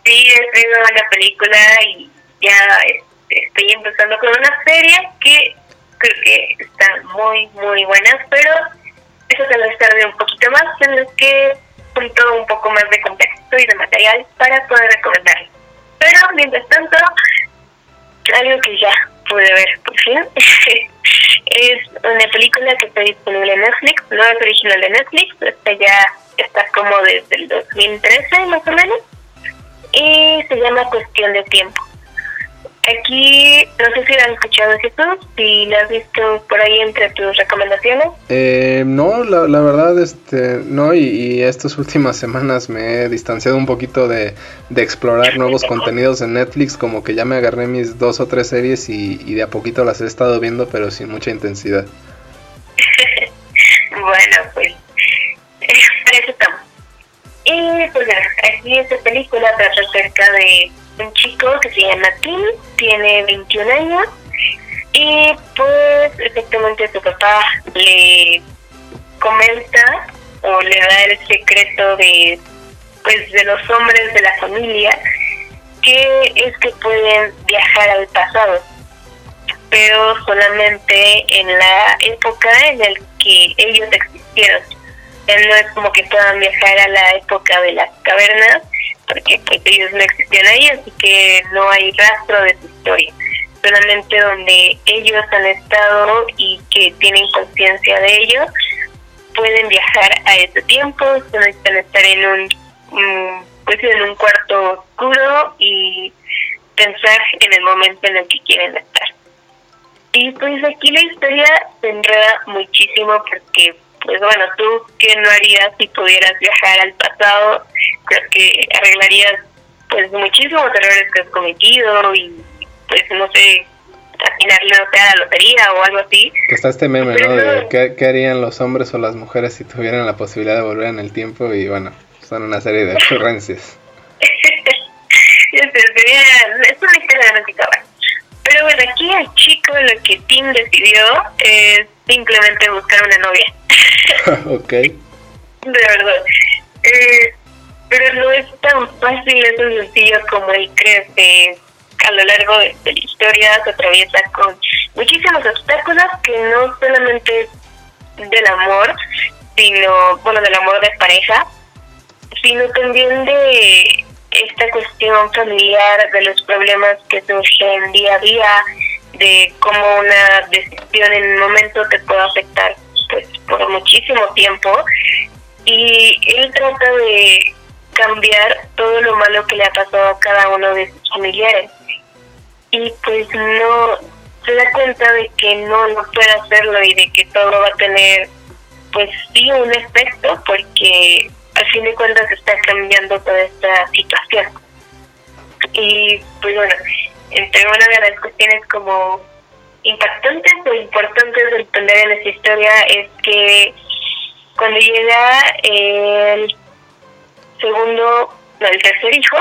Sí, he traído una película y ya este, estoy empezando con una serie que creo que está muy, muy buena, pero eso se lo tarde un poquito más, en lo que todo un poco más de contexto y de material para poder recomendarlo. Pero mientras tanto, algo que ya pude ver por fin es una película que está disponible en Netflix, no es original de Netflix, esta ya está como desde el 2013 más o menos, y se llama Cuestión de Tiempo. Aquí, no sé si la has escuchado, Jesús, si la has visto por ahí entre tus recomendaciones. Eh, no, la, la, verdad, este, no, y, estas últimas semanas me he distanciado un poquito de, de, explorar nuevos contenidos en Netflix, como que ya me agarré mis dos o tres series y, y de a poquito las he estado viendo, pero sin mucha intensidad. bueno, pues, eso estamos. Y pues aquí esta película trata acerca de un chico que se llama Tim, tiene 21 años y pues efectivamente su papá le comenta o le da el secreto de pues de los hombres de la familia que es que pueden viajar al pasado pero solamente en la época en la que ellos existieron no es como que puedan viajar a la época de las cavernas porque pues ellos no existían ahí, así que no hay rastro de su historia. Solamente donde ellos han estado y que tienen conciencia de ello, pueden viajar a ese tiempo, necesitan estar en un, pues en un cuarto oscuro y pensar en el momento en el que quieren estar. Y pues aquí la historia se enreda muchísimo porque pues bueno, tú qué no harías si pudieras viajar al pasado, creo que arreglarías pues muchísimos errores que has cometido y pues no sé, afinarle no a la lotería o algo así. está este meme, ¿no? De ¿qué, harían los hombres o las mujeres si tuvieran la posibilidad de volver en el tiempo y bueno, son una serie de ocurrencias. sería, es una historia de Pero bueno, aquí el chico lo que Tim decidió es simplemente buscar una novia. ok. De verdad. Eh, pero no es tan fácil, es tan sencillo como él cree a lo largo de, la historia se atraviesa con muchísimos obstáculos que no solamente del amor, sino, bueno, del amor de pareja, sino también de esta cuestión familiar, de los problemas que surgen día a día, de cómo una decisión en un momento te puede afectar pues por muchísimo tiempo. Y él trata de cambiar todo lo malo que le ha pasado a cada uno de sus familiares. Y pues no se da cuenta de que no no puede hacerlo y de que todo va a tener pues sí un efecto porque al fin de cuentas está cambiando toda esta situación. Y pues bueno, entre una de las cuestiones como impactantes o importantes del entender en esta historia es que cuando llega el segundo, no, el tercer hijo,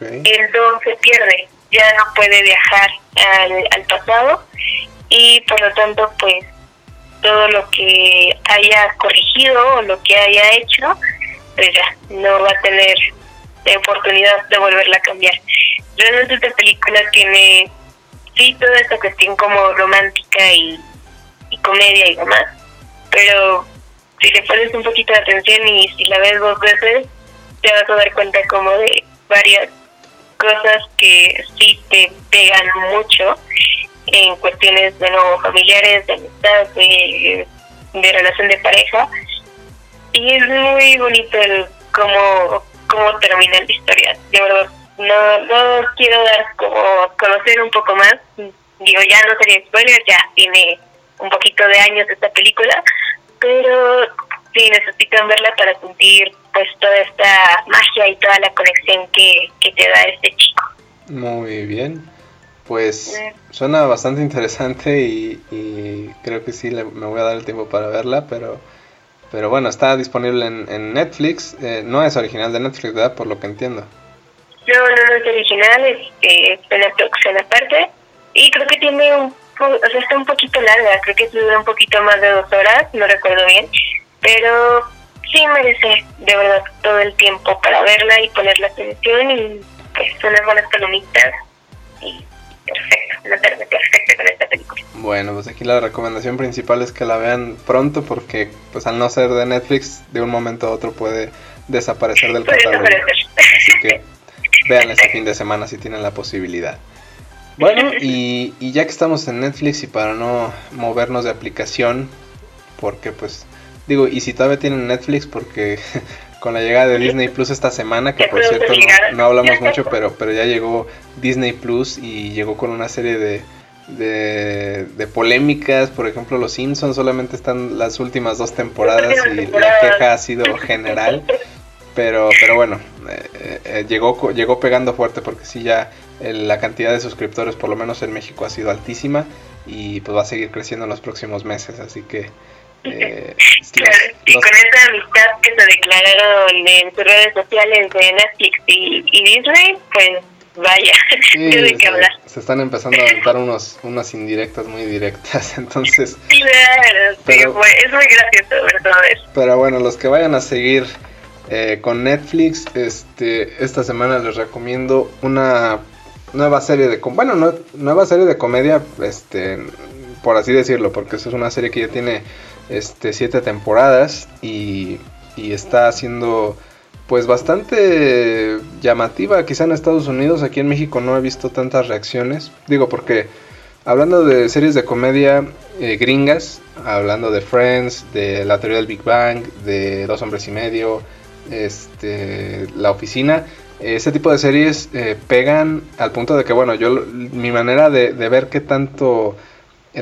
el don se pierde, ya no puede viajar al, al pasado y por lo tanto pues todo lo que haya corregido o lo que haya hecho, pues ya no va a tener oportunidad de volverla a cambiar. Realmente esta película tiene, sí, toda esta cuestión como romántica y, y comedia y demás, pero si le pones un poquito de atención y si la ves dos veces, te vas a dar cuenta como de varias cosas que sí te pegan mucho en cuestiones de nuevo familiares, de amistad, de, relación de pareja. Y es muy bonito el cómo, cómo termina la historia. De verdad, no, no quiero dar como conocer un poco más. Digo, ya no sería spoiler, ya tiene un poquito de años esta película, pero sí necesitan verla para sentir pues toda esta magia y toda la conexión que, que te da este chico. Muy bien. Pues suena bastante interesante y, creo que sí me voy a dar el tiempo para verla, pero pero bueno, está disponible en, Netflix. Eh, no es original de Netflix, ¿verdad? Por lo que entiendo. No, no, no es original, es, una producción aparte. Y creo que tiene un, o sea, está un poquito larga, creo que dura un poquito más de dos horas, no recuerdo bien. Pero sí merece, de verdad, todo el tiempo para verla y poner la atención y pues unas buenas palomitas y perfecto, una tarde perfecta con esta película. Bueno, pues aquí la recomendación principal es que la vean pronto porque pues al no ser de Netflix, de un momento a otro puede desaparecer del catálogo. Así que vean este fin de semana si tienen la posibilidad. Bueno, y, y ya que estamos en Netflix y para no movernos de aplicación, porque pues digo, y si todavía tienen Netflix, porque con la llegada de Disney Plus esta semana, que por cierto no, hablamos mucho, pero, pero ya llegó Disney Plus y llegó con una serie de, de, polémicas, por ejemplo Los Simpsons solamente están las últimas dos temporadas y la queja ha sido general, pero, pero bueno, eh, eh, llegó, llegó pegando fuerte porque sí ya la cantidad de suscriptores por lo menos en México ha sido altísima y pues va a seguir creciendo en los próximos meses, así que eh, y con esa amistad que se declararon en sus redes sociales de Netflix y, Disney, pues vaya, de qué hablar. Se están empezando a aventar unos, unas indirectas muy directas, entonces... Claro, pero, es muy gracioso ver todo eso. Pero bueno, los que vayan a seguir eh, con Netflix, este esta semana les recomiendo una nueva serie de... Bueno, nueva serie de comedia, este por así decirlo, porque eso es una serie que ya tiene este, siete temporadas y, y está siendo pues bastante llamativa. Quizá en Estados Unidos, aquí en México no he visto tantas reacciones, digo porque hablando de series de comedia eh, gringas, hablando de Friends, de la teoría del Big Bang, de Dos hombres y medio, este, La oficina, ese tipo de series eh, pegan al punto de que bueno, yo mi manera de, de ver qué tanto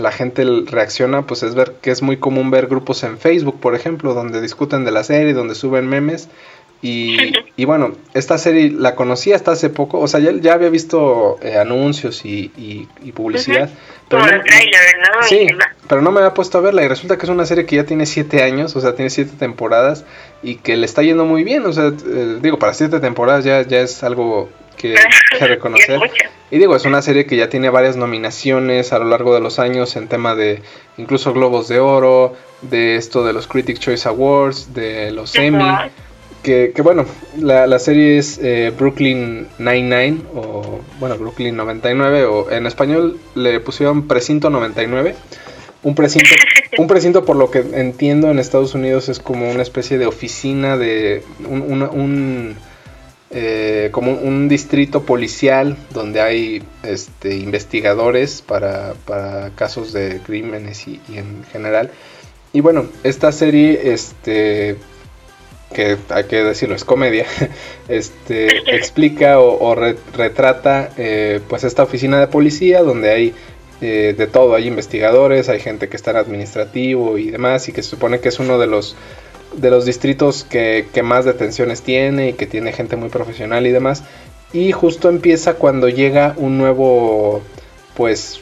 la gente reacciona, pues es ver que es muy común ver grupos en Facebook, por ejemplo, donde discuten de la serie, donde suben memes. Y, y bueno, esta serie la conocí hasta hace poco, o sea, ya, ya había visto eh, anuncios y, y, publicidad. Pero no, Sí, pero no me había puesto a verla y resulta que es una serie que ya tiene siete años, o sea, tiene siete temporadas y que le está yendo muy bien, o sea, eh, digo, para siete temporadas ya, ya es algo que, que reconocer. Y digo, es una serie que ya tiene varias nominaciones a lo largo de los años en tema de incluso Globos de Oro, de esto de los Critic Choice Awards, de los Emmy. Que, que, bueno, la, la serie es eh, Brooklyn 99 o bueno, Brooklyn 99 o en español le pusieron Precinto 99. Un precinto, un precinto por lo que entiendo en Estados Unidos es como una especie de oficina de un eh, como un distrito policial donde hay este, investigadores para, casos de crímenes y, en general. Y bueno, esta serie, este, que hay que decirlo, es comedia, este, explica o, retrata eh, pues esta oficina de policía donde hay eh, de todo, hay investigadores, hay gente que está en administrativo y demás, y que se supone que es uno de los de los distritos que, que más detenciones tiene y que tiene gente muy profesional y demás. Y justo empieza cuando llega un nuevo, pues,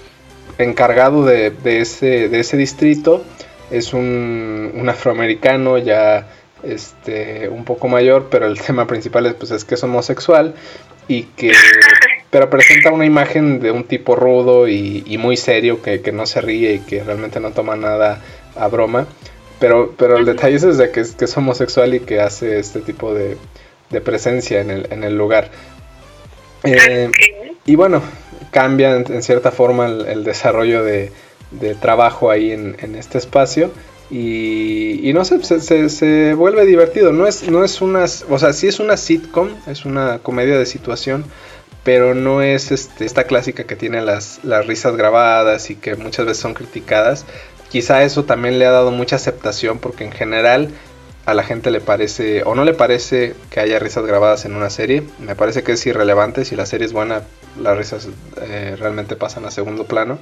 encargado de, de, ese, de ese distrito. Es un, un afroamericano ya este, un poco mayor, pero el tema principal es, pues, es que es homosexual y que pero presenta una imagen de un tipo rudo y, muy serio que, no se ríe y que realmente no toma nada a broma pero pero el detalle es de que, es, que es homosexual y que hace este tipo de, de presencia en el, en el lugar eh, y bueno cambia en, cierta forma el, desarrollo de, de, trabajo ahí en, en este espacio y, no sé, se, se, vuelve divertido. No es, no es una, o sea, sí es una sitcom, es una comedia de situación, pero no es este, esta clásica que tiene las, las risas grabadas y que muchas veces son criticadas. Quizá eso también le ha dado mucha aceptación porque en general a la gente le parece o no le parece que haya risas grabadas en una serie. Me parece que es irrelevante. Si la serie es buena, las risas eh, realmente pasan a segundo plano.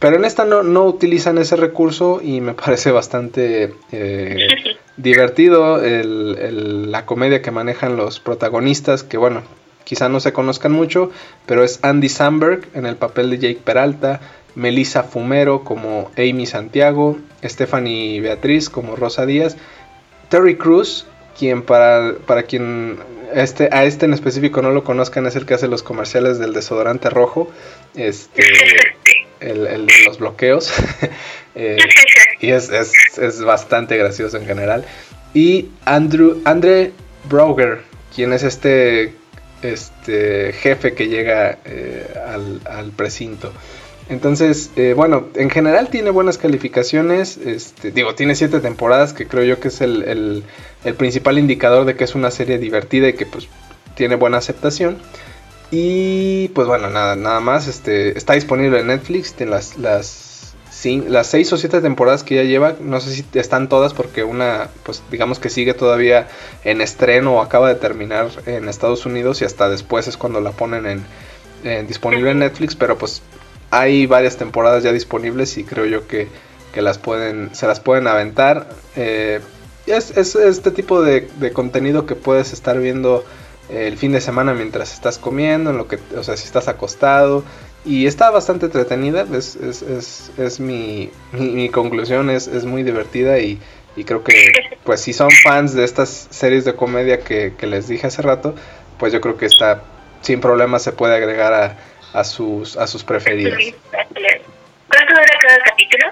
Pero en esta no, no utilizan ese recurso y me parece bastante eh, divertido el, la comedia que manejan los protagonistas, que bueno, quizá no se conozcan mucho, pero es Andy Samberg en el papel de Jake Peralta, Melissa Fumero como Amy Santiago, Stephanie Beatriz como Rosa Díaz, Terry Cruz, quien para, para quien este, a este en específico no lo conozcan, es el que hace los comerciales del desodorante rojo. Este, el, de los bloqueos. Eh, y es, es, bastante gracioso en general. Y Andrew, Andre Broger, quien es este, este jefe que llega eh, al, precinto. Entonces, eh, bueno, en general tiene buenas calificaciones. Este, digo, tiene siete temporadas, que creo yo que es el, el, el, principal indicador de que es una serie divertida y que pues tiene buena aceptación. Y pues bueno, nada, nada más. Este, está disponible en Netflix. De las, las, las seis o siete temporadas que ya lleva. No sé si están todas porque una, pues digamos que sigue todavía en estreno o acaba de terminar en Estados Unidos y hasta después es cuando la ponen en, disponible en Netflix. Pero pues hay varias temporadas ya disponibles y creo yo que, que las pueden, se las pueden aventar. Eh, es, es, este tipo de, contenido que puedes estar viendo el fin de semana mientras estás comiendo, en lo que, o sea, si estás acostado. Y está bastante entretenida, es, es, es, es mi, mi, conclusión, es, es muy divertida y, y, creo que pues si son fans de estas series de comedia que, que les dije hace rato, pues yo creo que está sin problema se puede agregar a, a sus a sus preferidas. ¿Cuánto dura cada capítulo?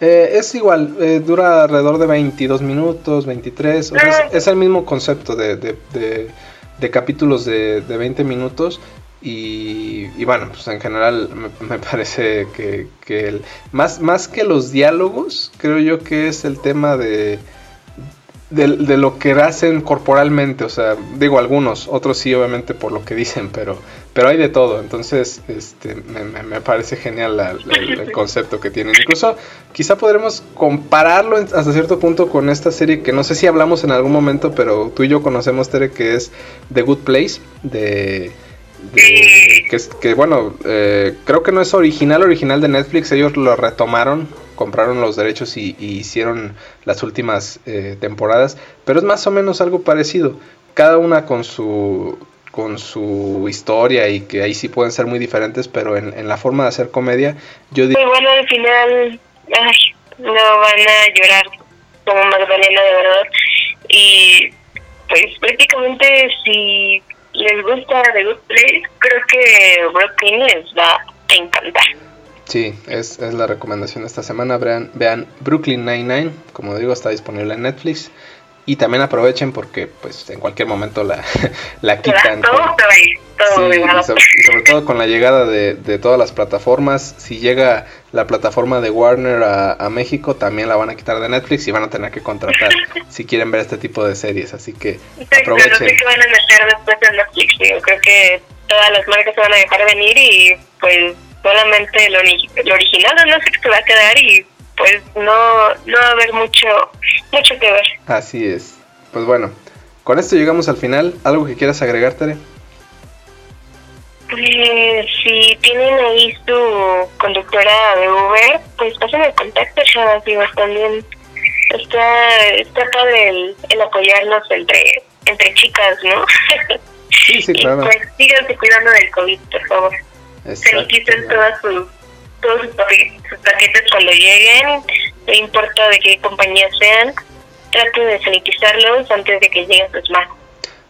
Eh, es igual, eh, dura alrededor de 22 minutos, 23, o sea, es, ah. es, el mismo concepto de, de, de de capítulos de, de 20 minutos. Y, y, bueno, pues en general me, parece que, que el, más, más que los diálogos, creo yo que es el tema de, de, lo que hacen corporalmente, o sea, digo algunos, otros sí obviamente por lo que dicen, pero, pero hay de todo, entonces este, me, parece genial el, concepto que tienen. Incluso quizá podremos compararlo hasta cierto punto con esta serie que no sé si hablamos en algún momento, pero tú y yo conocemos, Tere, que es The Good Place, de... que, que bueno, eh, creo que no es original, original de Netflix, ellos lo retomaron compraron los derechos y, hicieron las últimas eh, temporadas, pero es más o menos algo parecido, cada una con su con su historia y que ahí sí pueden ser muy diferentes, pero en, la forma de hacer comedia, yo digo... Muy bueno al final, no van a llorar como Magdalena de verdad, y pues prácticamente si les gusta The Good Place, creo que Brooklyn les va a encantar. Sí, es, es la recomendación de esta semana. Vean, vean Brooklyn Nine-Nine, como digo, está disponible en Netflix. Y también aprovechen porque pues en cualquier momento la, la quitan. y, sobre, todo con la llegada de, de, todas las plataformas. Si llega la plataforma de Warner a, a, México, también la van a quitar de Netflix y van a tener que contratar si quieren ver este tipo de series. Así que aprovechen. No sé qué van a meter después de Netflix. Yo creo que todas las marcas se van a dejar venir y pues solamente lo, original no sé qué se va a quedar y pues no, no va a haber mucho, mucho que ver. Así es. Pues bueno, con esto llegamos al final. ¿Algo que quieras agregar, Tere? Pues si tienen ahí su conductora de Uber, pues pasen el contacto, chavas, digo, también está, está padre el, el apoyarnos entre, entre chicas, ¿no? Sí, sí, claro. y pues síganse cuidando del COVID, por favor. Sanitizen todas sus, todos sus paquetes cuando lleguen, no importa de qué compañía sean, traten de sanitizarlos antes de que lleguen sus manos.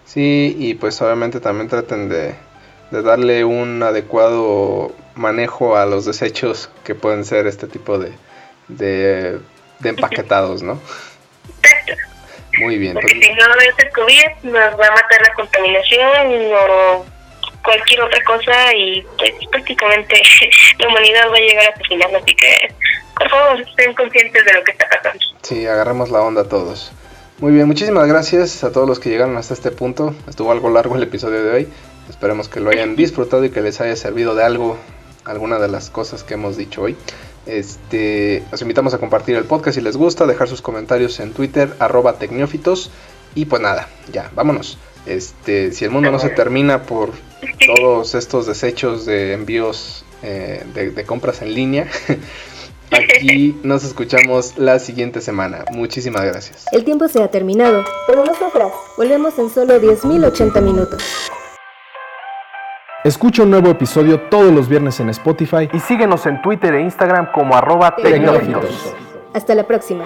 Sí, y pues obviamente también traten de, de darle un adecuado manejo a los desechos que pueden ser este tipo de, de, de empaquetados, ¿no? Exacto. Muy bien. Porque si no es el COVID, nos va a matar la contaminación o cualquier otra cosa y pues prácticamente la humanidad va a llegar a su final. Así que, por favor, estén conscientes de lo que está pasando. Sí, agarremos la onda todos. Muy bien, muchísimas gracias a todos los que llegaron hasta este punto. Estuvo algo largo el episodio de hoy. Esperemos que lo hayan disfrutado y que les haya servido de algo alguna de las cosas que hemos dicho hoy. Este, los invitamos a compartir el podcast si les gusta, dejar sus comentarios en Twitter, arroba tecnófitos. Y pues nada, ya, vámonos. Este, si el mundo no se termina por todos estos desechos de envíos eh, de, de compras en línea, Aquí nos escuchamos la siguiente semana. Muchísimas gracias. El tiempo se ha terminado, pero nosotras volvemos en solo 10.080 minutos. Escucha un nuevo episodio todos los viernes en Spotify y síguenos en Twitter e Instagram como arroba tecnológicos. Hasta la próxima.